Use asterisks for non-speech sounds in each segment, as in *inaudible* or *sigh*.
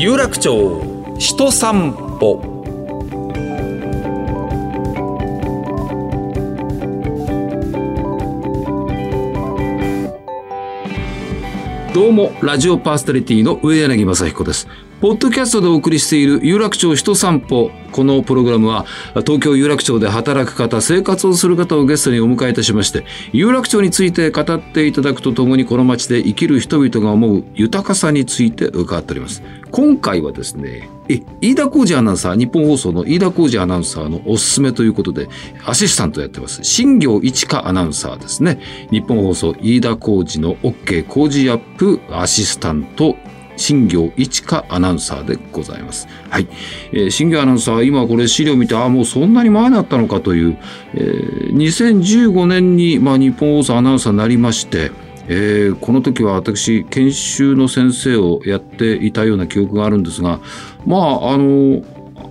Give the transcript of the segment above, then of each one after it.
有楽町人散歩。どうもラジオパーソナリティの上柳正彦です。ポッドキャストでお送りしている有楽町人散歩。このプログラムは東京有楽町で働く方、生活をする方をゲストにお迎えいたしまして、有楽町について語っていただくとともにこの街で生きる人々が思う豊かさについて伺っております。今回はですね、え、飯田浩二アナウンサー、日本放送の飯田浩二アナウンサーのおすすめということで、アシスタントやってます。新業一華アナウンサーですね。日本放送飯田浩二の OK 工事アップアシスタント新業一華アナウンサーでございます。はい。えー、新業アナウンサー、今これ資料見て、ああ、もうそんなに前だったのかという、えー、2015年に、まあ、日本放送アナウンサーになりまして、えー、この時は私、研修の先生をやっていたような記憶があるんですが、まあ、あの、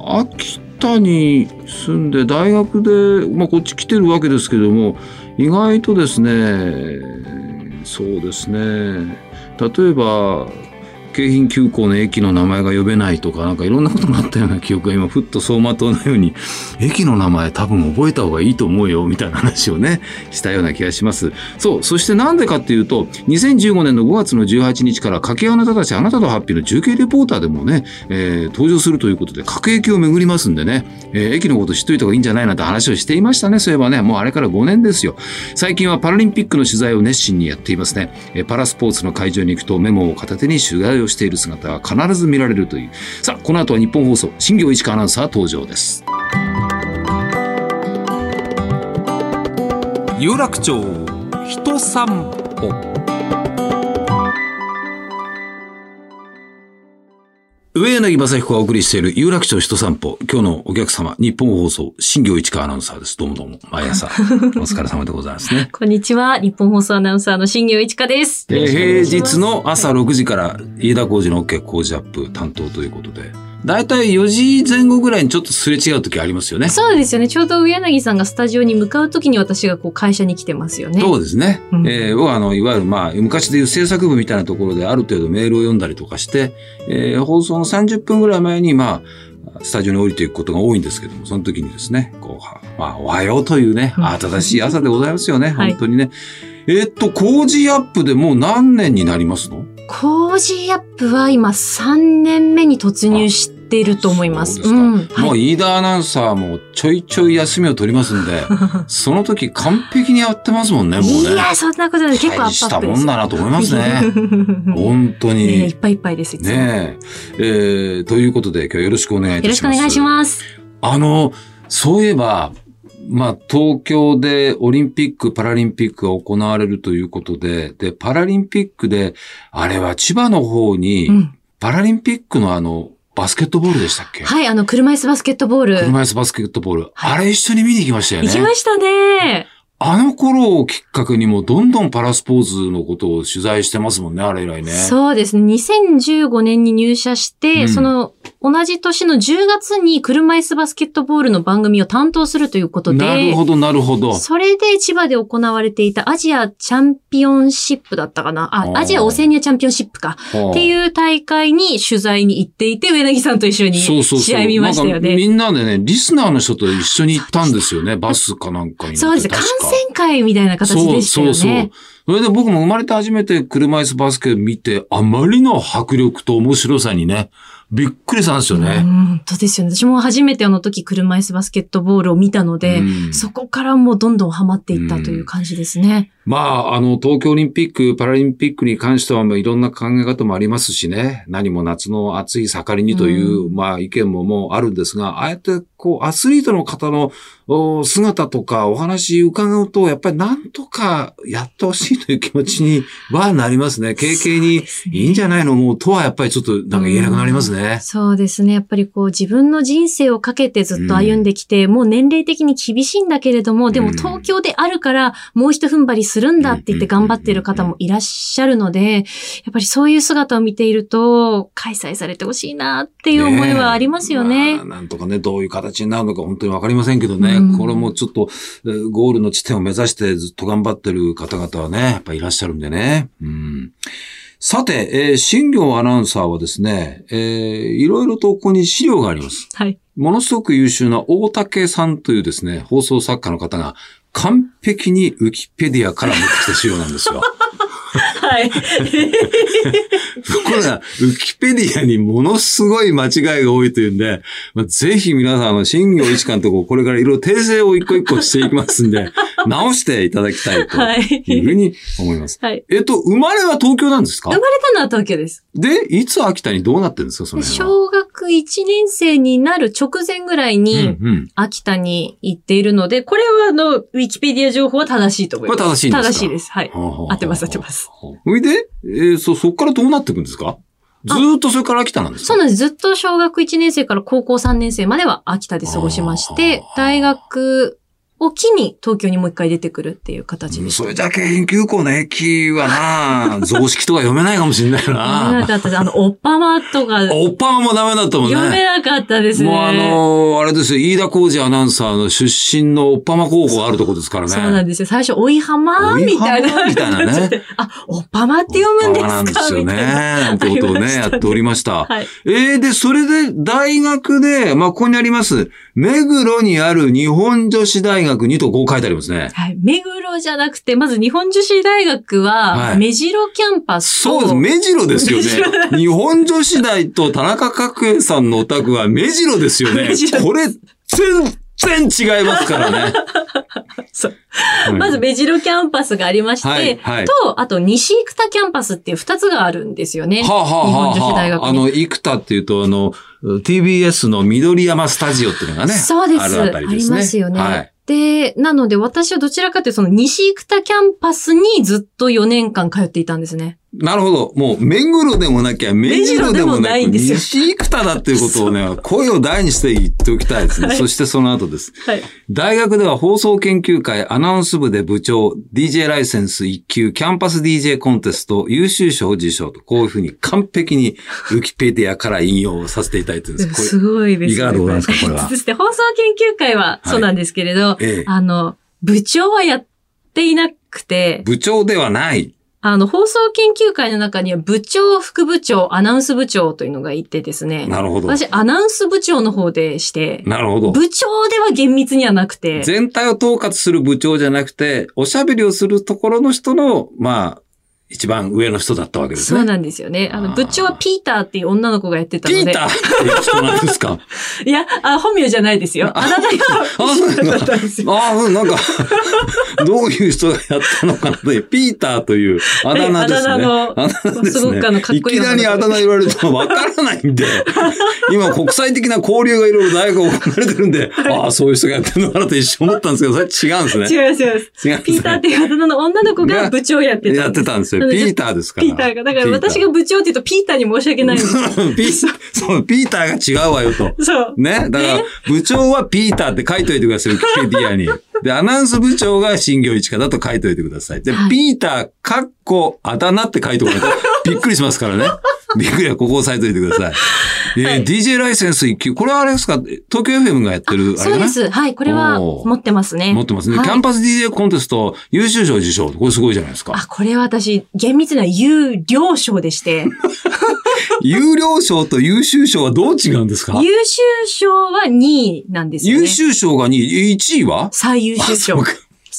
秋田に住んで大学で、まあ、こっち来てるわけですけども、意外とですね、そうですね、例えば、京浜急行の駅の名前が呼べないとか、なんかいろんなことがあったような記憶が今、ふっと走馬灯のように、駅の名前多分覚えた方がいいと思うよ、みたいな話をね、したような気がします。そう、そしてなんでかっていうと、2015年の5月の18日から、掛けあなたたちあなたとハッピーの中継レポーターでもね、えー、登場するということで、各駅を巡りますんでね、えー、駅のこと知っといた方がいいんじゃないなって話をしていましたね、そういえばね、もうあれから5年ですよ。最近はパラリンピックの取材を熱心にやっていますね。えー、パラスポーツの会場に行くとメモを片手に取材をしている姿は必ず見られるという。さあ、この後は日本放送、新業一華アナウンサー登場です。有楽町人散歩上柳正彦がお送りしている有楽町人散歩。今日のお客様、日本放送、新業一華アナウンサーです。どうもどうも。毎朝、*laughs* お疲れ様でございますね。こんにちは。日本放送アナウンサーの新業一華です。えー、平日の朝6時から飯田工事の OK 工事アップ担当ということで。大体4時前後ぐらいにちょっとすれ違う時ありますよね。そうですよね。ちょうど上柳さんがスタジオに向かう時に私がこう会社に来てますよね。そうですね。うん、えー、僕はあの、いわゆるまあ、昔でいう制作部みたいなところである程度メールを読んだりとかして、えー、放送の30分ぐらい前にまあ、スタジオに降りていくことが多いんですけども、その時にですね、こう、まあ、おはようというね、あ正しい朝でございますよね、*laughs* 本当にね。はい、えー、っと、工事アップでもう何年になりますの？工事アップは今3年目に突入して、いると思います。ううん、もう飯田アナウンサーもちょいちょい休みを取りますんで、*laughs* その時完璧にやってますもんね、もうね。いや、そんなことない。結構アップしたもんだなと思いますね。*laughs* 本当に、ね。いっぱいいっぱいです。ねえ。えー、ということで今日よろしくお願いいたします。よろしくお願いします。あの、そういえば、まあ、東京でオリンピック、パラリンピックが行われるということで、で、パラリンピックで、あれは千葉の方に、パラリンピックのあの、バスケットボールでしたっけ？はい、あの、車椅子バスケットボール。車椅子バスケットボール。はい、あれ一緒に見に行きましたよね。行きましたね。あの頃をきっかけにもどんどんパラスポーツのことを取材してますもんね、あれ以来ね。そうですね。2015年に入社して、うん、その同じ年の10月に車椅子バスケットボールの番組を担当するということで。なるほど、なるほど。それで千葉で行われていたアジアチャンピオンシップだったかな？あ、アジアオセアニアチャンピオンシップか。っていう大会に取材に行っていて、上柳さんと一緒に試合見ましたよね。そうそうそうみんなでね、リスナーの人と一緒に行ったんですよね。*laughs* バスかなんかに。そうです。観戦会みたいな形でしたよね。そうそうそう。それで僕も生まれて初めて車椅子バスケ見て、あまりの迫力と面白さにね、びっくりしたんですよね。本当ですよね。私も初めてあの時車椅子バスケットボールを見たので、そこからもうどんどんハマっていったという感じですね。まあ、あの、東京オリンピック、パラリンピックに関しては、まあ、いろんな考え方もありますしね、何も夏の暑い盛りにという、うん、まあ、意見ももうあるんですが、ああやって、こう、アスリートの方の姿とかお話伺うと、やっぱりなんとかやってほしいという気持ちにはなりますね。経験にいいんじゃないのもう、とはやっぱりちょっとなんか言えなくなりますね、うん。そうですね。やっぱりこう、自分の人生をかけてずっと歩んできて、うん、もう年齢的に厳しいんだけれども、でも東京であるから、もう一踏ん張りすするんだって言って頑張っている方もいらっしゃるので、やっぱりそういう姿を見ていると、開催されてほしいなっていう思いはありますよね。ねまあ、なんとかね、どういう形になるのか本当にわかりませんけどね、うん、これもちょっと、ゴールの地点を目指してずっと頑張ってる方々はね、やっぱいらっしゃるんでね。うんさて、えー、新業アナウンサーはですね、えー、いろいろとここに資料があります。はい。ものすごく優秀な大竹さんというですね、放送作家の方が完璧にウィキペディアから持ってきた資料なんですよ。はい。こウィキペディアにものすごい間違いが多いというんで、まあ、ぜひ皆さん、新業一貫とこ、これからいろいろ訂正を一個一個していきますんで、直していただきたいとはい。いうふうに思います。はい。えっと、生まれは東京なんですか？生まれたのは東京です。で、いつ秋田にどうなってるんですかその。小学1年生になる直前ぐらいに、うんうん。秋田に行っているので、これはあの、ウィキペディア情報は正しいと思います。これ正しいんですか？正しいです。はい。合ってます合ってます。ほいで、えーそ、そっからどうなっていくんですか？ずーっとそれから秋田なんですか？そうなんです。ずっと小学1年生から高校3年生までは秋田で過ごしまして大学を機に東京にもう一回出てくるっていう形で。それだけ遠休校の駅はな、雑式とか読めないかもしれない読めなな。かったです。あの、おっぱまとかおっぱもダメだったもんね。読めなかったですね。もうあのーあれですよ、飯田浩二アナウンサーの出身のおっぱま高校があるとこですからね。そうなんですよ。最初、おいはまみたいな。みたいなねあ、おっぱまって読むんですか？なんですよね。な。なんてことをねやっておりました。はい。えー、で、それで大学で、まあ、ここにあります、目黒にある日本女子大学にとこう書いてありますね。はい。目黒じゃなくて、まず日本女子大学はは、い目白キャンパスと、そうです。目白ですよね。日本女子大と田中角栄さんのお宅は目白ですよね。これ、全然違いますからね。*laughs* そううんまず、目白キャンパスがありまして、はいはいと、あと西生田キャンパスっていう二つがあるんですよね。はあ、はあはあ日本女子大学にあの、生田っていうと、あの、TBS の緑山スタジオっていうのがね。そうです。あるあたりですね。りますよね。はい。で、なので私はどちらかというとその西生田キャンパスにずっと4年間通っていたんですね。なるほど。もう、目黒でもなきゃ、目白でもないんですよ西生田だっていうことをね、*laughs* 声を大にして言っておきたいですね。はいそしてその後です。はい。大学では放送研究会アナウンス部で部長、DJ ライセンス1級、キャンパス DJ コンテスト、優秀賞を受賞と、こういうふうに完璧にウィキペディアから引用させていただいてるんです。すごいですね。いかがでございますかこれは *laughs* そして放送研究会はそうなんですけれど、ええあの、部長はやっていなくて、部長ではない。あの、放送研究会の中には部長、副部長、アナウンス部長というのがいてですね。なるほど。私、アナウンス部長の方でして、なるほど。部長では厳密にはなくて、全体を統括する部長じゃなくて、おしゃべりをするところの人の、まあ、一番上の人だったわけですね。そうなんですよね。あの、部長はピーターっていう女の子がやってたので。ピーターっていう人なんですか？*laughs* いや、あ本名じゃないですよ。あだ名があそうなんだだったんですよ。ああ、うん、なんか、*laughs* どういう人がやったのかなという、ピーターというあだ名ですね。あだ名のあだ名ですすごくあのかっね。いこいいきなりあだ名言われるとわからないんで、*laughs* 今国際的な交流がいろいろ大学行われてるんで、ああ、そういう人がやってるのかなと一瞬思ったんですけど、それ違うんですね。違います、違います。違。ピーターっていうあだ名の女の子が部長やってたんです。やってたんですよ。なのでピーターですから。ピーターが。だから私が部長って言うとピーターに申し訳ないんですよ。*laughs* ピーそう、ピーターが違うわよと。そう。ね？だから、部長はピーターって書いといてください、ウィキペディアに。*laughs* で、アナウンス部長が新業一課だと書いといてください。で、はいピーター、かっこ、あだ名って書いておかないと、びっくりしますからね。*laughs* びっくりはここを押さえといてください。えーはい DJ ライセンス1級。これはあれですか？東京 FM がやってる、あれかなそうです。はい。これは持ってますね。持ってますね。はいキャンパス DJ コンテスト優秀賞受賞。これすごいじゃないですか。あ、これは私、厳密な有料賞でして、*laughs* 有料賞と優秀賞はどう違うんですか？優秀賞は2位なんですよね。優秀賞が2位、1位は？最優秀賞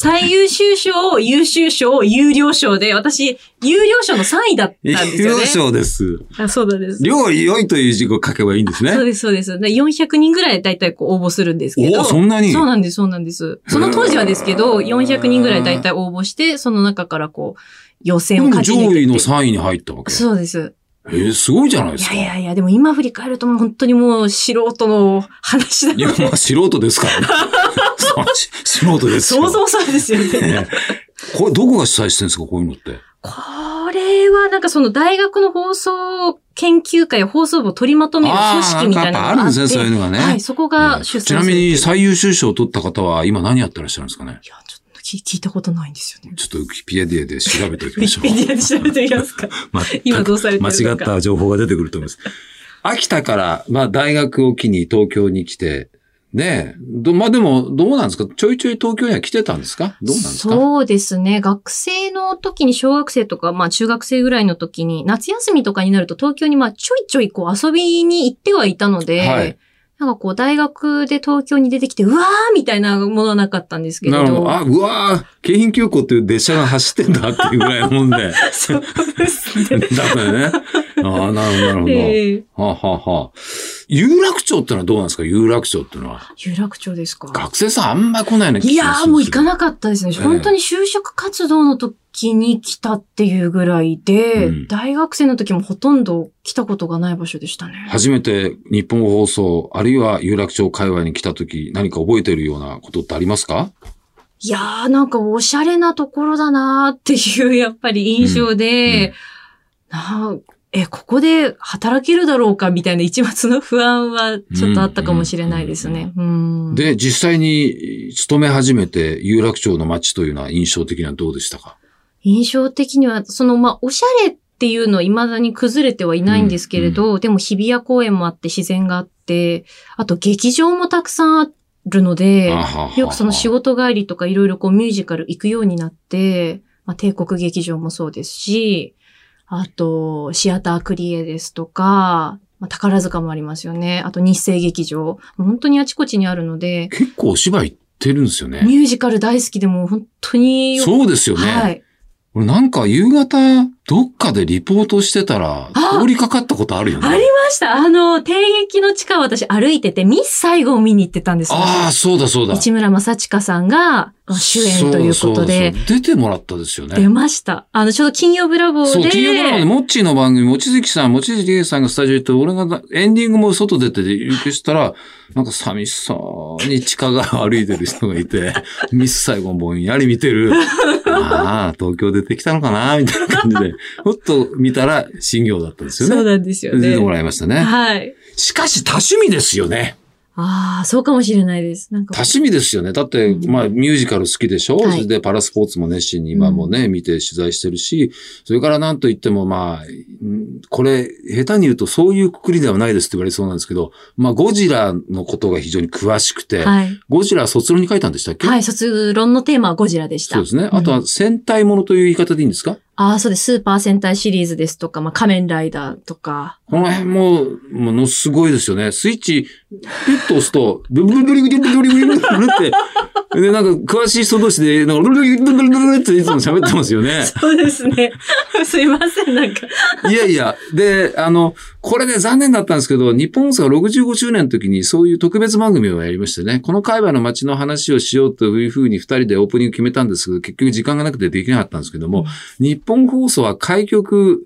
最優秀賞、優秀賞、有料賞で、私、有料賞の3位だったんですよね。有料賞です。あそうなんです。量良いという字を書けばいいんですね。そうです、そうです。で400人ぐらいだいたいこう応募するんですけど。おそんなに？そうなんです、そうなんです。その当時はですけど、400人ぐらいだいたい応募して、その中からこう、予選を勝ち抜上位のいてっていう。3位に入ったわけ。そうです。えー、すごいじゃないでいすか。やいやいや、でも今振り返るともう本当にもう素人の話だいや。まあ素人ですからね。*laughs* 素人ですよ。想像そうですよね。ねこれ、どこが主催してるんですか、こういうのって？これはなんかその大学の放送研究会放送部を取りまとめる組織みたいなのがあるんですねそういうのがねはい、そこが主催ちなみにい最優秀賞を取った方は今何やってらっしゃるんですかね？や、ちょっと聞聞いたことないんですよね。ちょっとウィキペディアで調べておきウィましょう。キペディアで調べてみますか？*laughs* ま *laughs* 今どうされてるのか間違った情報が出てくると思います。秋田から、まあ大学を機に東京に来て、ねえ。どまあでも、どうなんですか？ちょいちょい東京には来てたんですか？どうなんですか？そうですね。学生の時に小学生とか、まあ中学生ぐらいの時に、夏休みとかになると東京にまあちょいちょいこう遊びに行ってはいたので、はいなんかこう大学で東京に出てきて、うわーみたいなものはなかったんですけれど。なるほど。あ、うわー京浜急行っていう列車が走ってんだっていうぐらいのもんで。*laughs* そうですね。だからね。ああ、なるほど、なるほど。ええはあ、はあはあ、有楽町ってのはどうなんですか？有楽町ってのは。有楽町ですか？学生さんあんまり来ないような気いやーもう行かい。なかったですね。ええ本当に就職活動の時に来たっていうぐらいで、うん大学生の時もほとんど来たことがない場所でしたね。初めて日本放送、あるいは有楽町界隈に来た時、何か覚えてるようなことってありますか？いやーなんかおしゃれなところだなーっていうやっぱり印象で、なあえ、ここで働けるだろうかみたいな一末の不安はちょっとあったかもしれないですね。うん。で、実際に勤め始めて有楽町の街というのは印象的にはどうでしたか？印象的には、その、まあ、おしゃれっていうのは未だに崩れてはいないんですけれど、でも日比谷公園もあって自然があって、あと劇場もたくさんあるので、よくその仕事帰りとかいろいろこうミュージカル行くようになって、まあ、帝国劇場もそうですし、あと、シアタークリエですとか、まあ、宝塚もありますよね。あと日生劇場。本当にあちこちにあるので、結構お芝居行ってるんですよね。ミュージカル大好きでもう本当によそうですよね。はい。俺なんか夕方、どっかでリポートしてたら、あ通りかかったことあるよね。ありました。あの、帝劇の地下を私歩いてて、ミス最後を見に行ってたんですよ。ああ、そうだそうだ。市村正親さんがまあ主演ということでそう出てもらったですよね。出ました。あの、ちょうど金曜ブラボーで。そう、金曜ドラマで、モッチーの番組、もちづきさん、もちづきさんがスタジオ行って、俺がエンディングも外出て行くしたら、なんか寂しそうに地下が歩いてる人がいて、*laughs* ミス最後ぼんやり見てる。ああ、東京出てきたのかなみたいな感じで、*laughs* ふっと見たら、新業だったんですよね。そうなんですよね出て。もらいましたね。はい。しかし、多趣味ですよね。ああ、そうかもしれないです。なんか多、趣味ですよね。だって、うんまあ、ミュージカル好きでしょ、はいそれでパラスポーツも熱心に今もね、見て取材してるし、それからなんといってもまあ、んこれ、下手に言うとそういうくくりではないですって言われそうなんですけど、まあ、ゴジラのことが非常に詳しくて、はい。ゴジラは卒論に書いたんでしたっけ？はい、卒論のテーマはゴジラでした。そうですね。んあとは戦隊ものという言い方でいいんですか？ああ、そうです。スーパー戦隊シリーズですとか、まあ、仮面ライダーとか。この辺も、ものすごいですよね。スイッチ、ピュッと押すと、ブブブブリブリブリブリブリブリって、で、なんか、詳しい人同士で、なんか、ブリブリブリブリブリっていつも喋ってますよね。そうですね。すいません、なんか。いやいや、で、あの、これね、残念だったんですけど、日本放送が65周年の時にそういう特別番組をやりましてね、この海外の街の話をしようというふうに二人でオープニング決めたんですけど、結局時間がなくてできなかったんですけども、日本放送は開局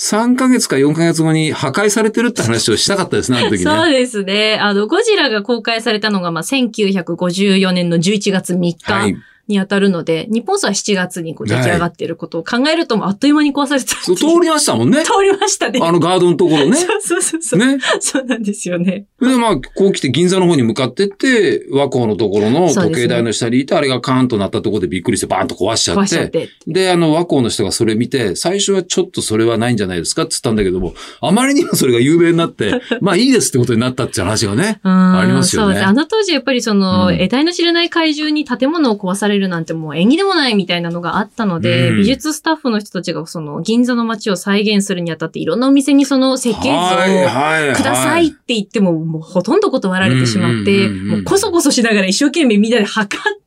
3ヶ月か4ヶ月後に破壊されてるって話をしたかったですね、あの時ね。*laughs* そうですね。あの、ゴジラが公開されたのが、まあ、1954年の11月3はい日。に当たるので、日本数は7月にこう出来上がっていることを考えると、もうあっという間に壊されてたってそい通りましたもんね。*laughs* 通りましたね。あのガードのところね。そ *laughs* うそうそうそう。ね。そうなんですよね。で、まあ、こう来て銀座の方に向かってって、和光のところの時計台の下にいて、あれがカーンとなったところでびっくりしてバーンと壊しちゃっ、壊しちゃってて。で、あの、和光の人がそれ見て、最初はちょっとそれはないんじゃないですかって言ったんだけども、あまりにもそれが有名になって、*laughs* まあいいですってことになったって話がね。あありますよねそうです。あの当時やっぱりその、うん得体の知れない怪獣に建物を壊されるなんてもう縁起でもないみたいなのがあったので、うん。美術スタッフの人たちがその銀座の街を再現するにあたっていろんなお店にその設計図をくださいって言っても、もうほとんど断られてしまって、もうこそこそしながら一生懸命みんなで測って、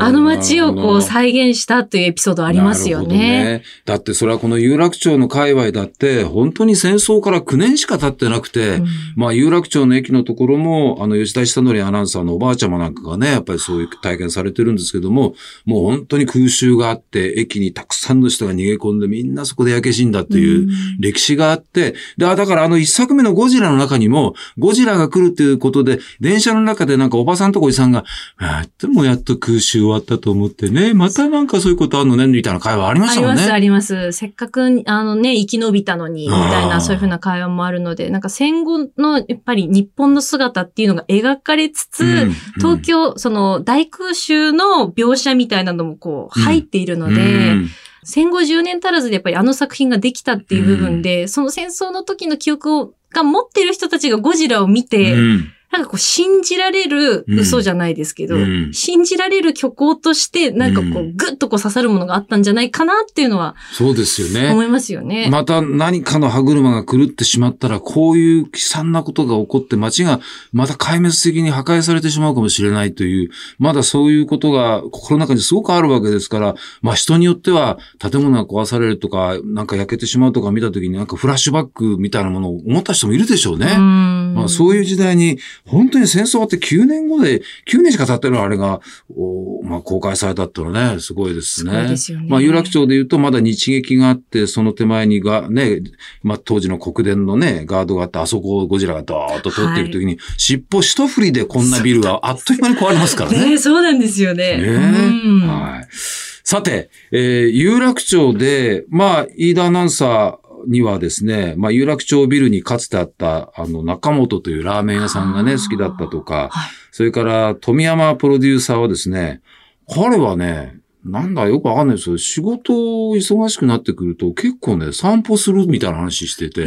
あの街をこう再現したというエピソードありますよなるほどね。だってそれはこの有楽町の界隈だって、本当に戦争から9年しか経ってなくて、うん。まあ、有楽町の駅のところも、あの、吉田久典アナウンサーのおばあちゃまなんかがね、やっぱりそういう体験されてるんですけども、もう本当に空襲があって、駅にたくさんの人が逃げ込んで、みんなそこで焼け死んだっていう歴史があって、で、あだからあの一作目のゴジラの中にも、ゴジラが来るっていうことで、電車の中でなんかおばさんとかおじさんが、あでもやっと空襲終わったと思ってね、またなんかそういうことあるのね、みたいな会話ありましたもんね。あります、あります。せっかく、あのね、生き延びたのに、みたいな、そういうふうな会話もあるので、なんか戦後の、やっぱり日本の姿っていうのが描かれつつ、うん東京、その大空襲の描写みたいなのもこう入っているので、うん。戦後10年足らずでやっぱりあの作品ができたっていう部分で、その戦争の時の記憶をが持ってる人たちがゴジラを見て、うんなんかこう信じられる嘘じゃないですけど、うん信じられる虚構として、なんかこうう、ぐっとこう刺さるものがあったんじゃないかなっていうのはそうですよね。思いますよね。また何かの歯車が狂ってしまったら、こういう悲惨なことが起こって街がまた壊滅的に破壊されてしまうかもしれないという、まだそういうことが心の中にすごくあるわけですから、まあ人によっては建物が壊されるとか、なんか焼けてしまうとか見たときになんかフラッシュバックみたいなものを思った人もいるでしょうね。うんまあ、そういう時代に、本当に戦争終わって9年後で、9年しか経ってるのあれが、おまあ、公開されたっていうのはね、すごいですね。すごいですよねまあ、有楽町で言うと、まだ日劇があって、その手前にが、ね、まあ、当時の国電のね、ガードがあって、あそこをゴジラがドーッと通っている時に、尻尾一振りでこんなビルがあっという間に壊れますからね。ねそうなんですよね。ねうんはい。さて、えー有楽町で、まあ、飯田アナウンサーにはですね、まあ、有楽町ビルにかつてあった、あの、中本というラーメン屋さんがね、好きだったとか、はい。それから、富山プロデューサーはですね、彼はね、なんだよくわかんないですけど、仕事忙しくなってくると結構ね、散歩するみたいな話してて、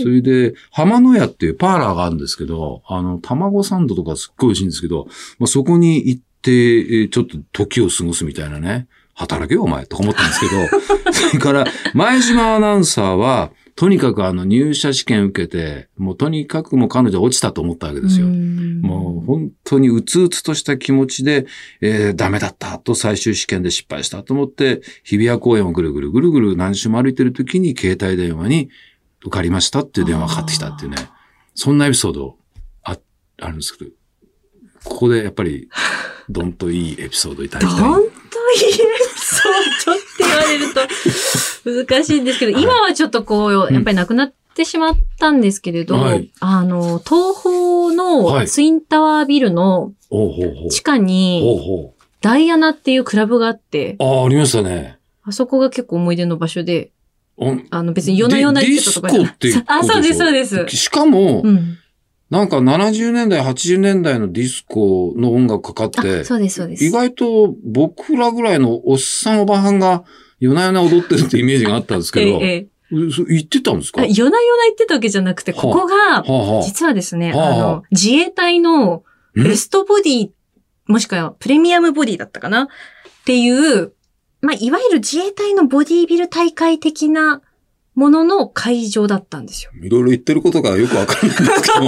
それで、浜野屋っていうパーラーがあるんですけど、あの、卵サンドとかすっごい美味しいんですけど、まあ、そこに行って、えーちょっと時を過ごすみたいなね。働けよ、お前、とか思ったんですけど、*laughs* それから、前島アナウンサーは、とにかくあの、入社試験受けて、もうとにかくもう彼女は落ちたと思ったわけですよ。うんもう本当にうつうつとした気持ちで、えーダメだったと最終試験で失敗したと思って、日比谷公園をぐるぐるぐるぐる何周も歩いてる時に携帯電話に受かりましたっていう電話がかかってきたっていうね。そんなエピソードああるんですけど、ここでやっぱり、どんといいエピソードいただきたい。本当にそう、*laughs* ちょって言われると難しいんですけど、はい今はちょっとこう、やっぱりなくなってしまったんですけれど、はいあの、東宝はいのツインタワービルのおうほうほう。地下ほうに、ほダイアナっていうクラブがあって、う。ああ、ありましたね。あそこが結構思い出の場所で、おあの別に夜な夜な行ってたとかじゃないディスコってあ、そうです、そうでです。しかも、うん。なんか70年代、80年代のディスコの音楽かかってあ、、そうです、そうです。意外と僕らぐらいのおっさんおばはんが夜な夜な踊ってるってイメージがあったんですけど、*laughs* ええうそ言ってたんですか？あ夜な夜な行ってたわけじゃなくて、ここが、実はですね、はああ。の、自衛隊のん？ベストボディ、もしくはプレミアムボディだったかな？っていう、まあ、いわゆる自衛隊のボディービル大会的なものの会場だったんですよ。いろいろ言ってることがよくわかんないんですけど、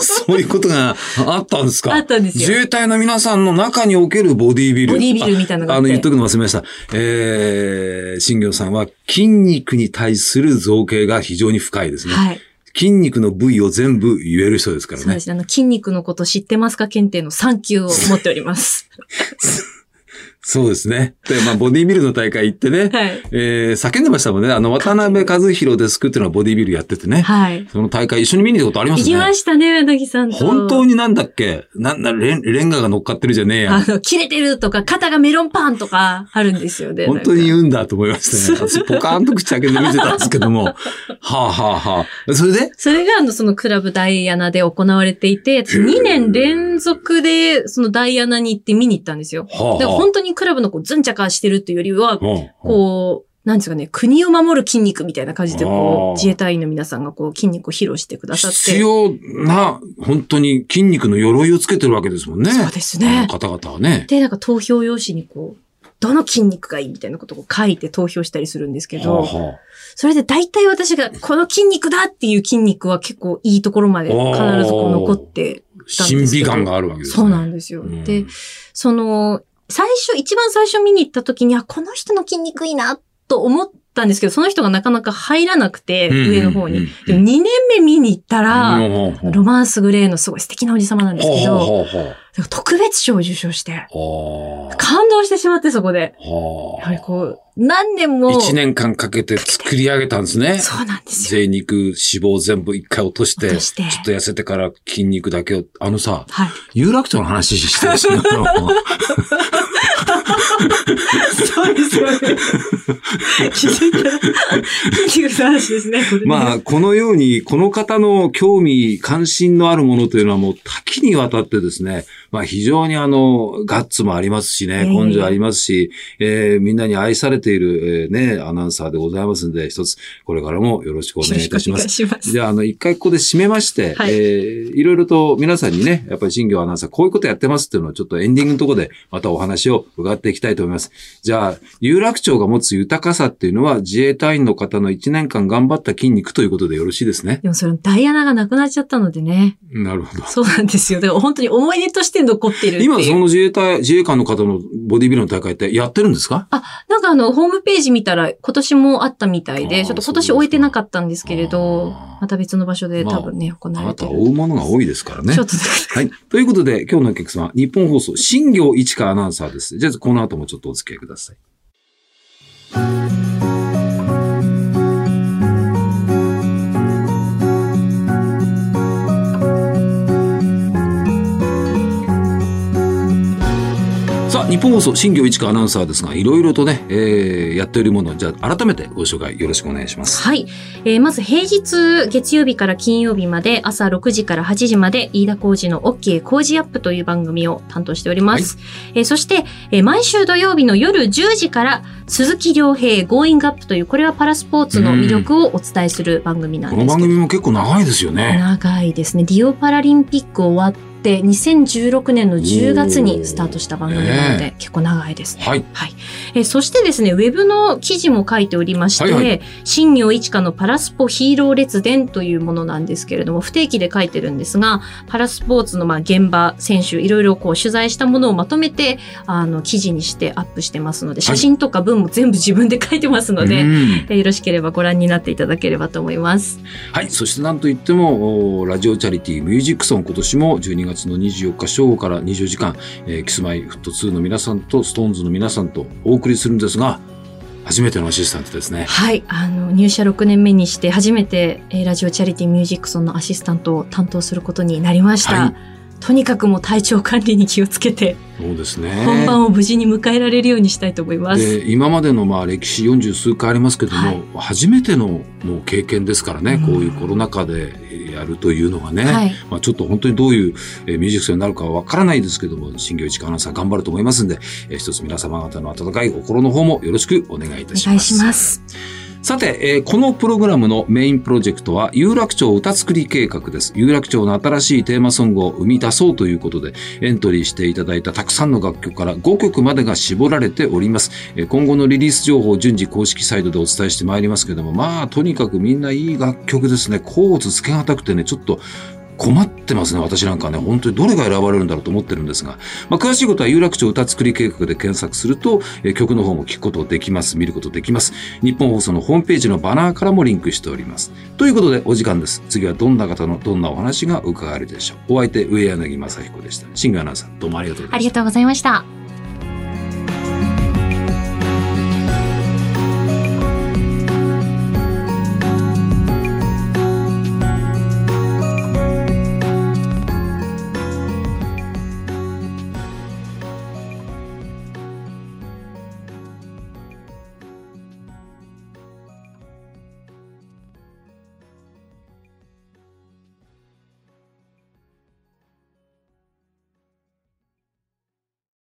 *laughs* そういうことがあったんですか？あったんですよ。自衛隊の皆さんの中におけるボディービル。ボディービルみたいなのがああの、って。言っとくの忘れました。えー、新行さんは筋肉に対する造形が非常に深いですね。はい。筋肉の部位を全部言える人ですからね。そうですね。あの、筋肉のこと知ってますか？検定の3級を持っております。*laughs* そうですね。で、まあ、ボディービルの大会行ってね、はい。えー、叫んでましたもんね。あの、渡辺和弘デスクっていうのはボディービルやっててね。はい。その大会一緒に見に行ったことありますね。行きましたね、柳さんと。本当になんだっけ？なんだ、レンレンガが乗っかってるじゃねえや。あの、切れてるとか、肩がメロンパンとかあるんですよね。本当に言うんだと思いましたね。私ポカーンと口開けて見てたんですけども。はあはあはあ。それで？それが、あの、そのクラブダイアナで行われていて、私2年連続で、そのダイアナに行って見に行ったんですよ。はあはあ。で本当にクラブのこう、ズンチャカしてるっていうよりは、うんこう、なんですかね、国を守る筋肉みたいな感じで、こう、自衛隊員の皆さんがこう、筋肉を披露してくださって。必要な、本当に筋肉の鎧をつけてるわけですもんね。そうですね。方々はね。で、なんか投票用紙にこう、どの筋肉がいいみたいなことを書いて投票したりするんですけど、それで大体私がこの筋肉だっていう筋肉は結構いいところまで必ずこう残って、あ審美眼があるわけですね。そうなんですよ。うんで、その、最初、一番最初見に行った時に、あ、この人の筋肉いいなと思ったんですけど、その人がなかなか入らなくて、うん上の方に。うんでも2年目見に行ったら、ロマンスグレーのすごい素敵なおじ様なんですけど、特別賞を受賞して、感動してしまってそこで。はやはりこう、何年も。一年間かけて作り上げたんですね。*laughs* そうなんですよ。贅肉、脂肪全部一回落として、落としてちょっと痩せてから筋肉だけを、あのさ、はい。有楽町の話してるしな *laughs* そうですよね。気づいたら、筋肉の話ですね。まあ、このように、この方の興味、関心のあるものというのはもう多岐にわたってですね、まあ非常にあの、ガッツもありますしね、根性ありますし、えー、みんなに愛されている、えー、ね、アナウンサーでございますんで、一つ、これからもよろしくお願いいたします。しますじゃあ、あの、一回ここで締めまして、はい、えー、いろいろと皆さんにね、やっぱり新業アナウンサー、こういうことやってますっていうのをちょっとエンディングのところでまたお話を伺っていきたいと思います。じゃあ、有楽町が持つ豊かさっていうのは自衛隊員の方の1年間頑張った筋肉ということでよろしいですね。でもそれダイアナがなくなっちゃったのでね。なるほど。そうなんですよ。だから本当に思い出として残っている今その自衛隊、自衛官の方のボディビルの大会ってやってるんですか？あ、なんかあの、ホームページ見たら今年もあったみたいで、ちょっと今年終えてなかったんですけれど、また別の場所で多分ね、まあ、行われてる。あなた追うものが多いですからね。ちょっとはい。ということで、今日のお客様、日本放送、新業一華アナウンサーです。じゃあ、この後もちょっとお付き合いください。本放送、新業一華アナウンサーですが、いろいろとね、えー、やっているもの、じゃあ改めてご紹介よろしくお願いします。はい。えー、まず平日、月曜日から金曜日まで、朝6時から8時まで、飯田浩二の OK 工事アップという番組を担当しております。はい、えー、そして、えー、毎週土曜日の夜10時から、鈴木亮平 Going Up という、これはパラスポーツの魅力をお伝えする番組なんですこの番組も結構長いですよね。長いですね。リオパラリンピック終わって、って2016年の10月にスタートした番組なので、結構長いですね。はい。はい。えそしてですね、ウェブの記事も書いておりまして、はいはい、新業一華のパラスポヒーロー列伝というものなんですけれども、不定期で書いてるんですが、パラスポーツのまあ現場、選手、いろいろこう取材したものをまとめて、あの、記事にしてアップしてますので、写真とか文も全部自分で書いてますので、はい、えよろしければご覧になっていただければと思います。はい。そしてなんといっても、ラジオチャリティーミュージックソン今年も12月の24日正午から20時間、えー、キスマイフット2の皆さんとストーンズの皆さんとお送りするんですが、初めてのアシスタントですね。はい。あの、入社6年目にして初めて、えー、ラジオチャリティミュージックソンのアシスタントを担当することになりました。はいとにかくもう体調管理に気をつけて、そうですね。本番を無事に迎えられるようにしたいと思います。今までのまあ歴史40数回ありますけども、はい、初めてのもう経験ですからね、うん、こういうコロナ禍でやるというのがね、はい、まあちょっと本当にどういうミュージックスになるかはわからないですけども、新業一華アナウンサー頑張ると思いますんで、一つ皆様方の温かい心の方もよろしくお願いいたします。お願いします。さて、えー、このプログラムのメインプロジェクトは、有楽町歌作り計画です。有楽町の新しいテーマソングを生み出そうということで、エントリーしていただいたたくさんの楽曲から5曲までが絞られております。えー、今後のリリース情報を順次公式サイトでお伝えしてまいりますけども、まあ、とにかくみんないい楽曲ですね。コーツつけがたくてね、ちょっと困ってますね。私なんかね、本当にどれが選ばれるんだろうと思ってるんですが、まあ、詳しいことは有楽町歌作り計画で検索すると、えー、曲の方も聞くことできます。見ることできます。日本放送のホームページのバナーからもリンクしております。ということで、お時間です。次はどんな方のどんなお話が伺えるでしょう。お相手、上柳正彦でした。シンガーアナウンサー、どうもありがとうございました。ありがとうございました。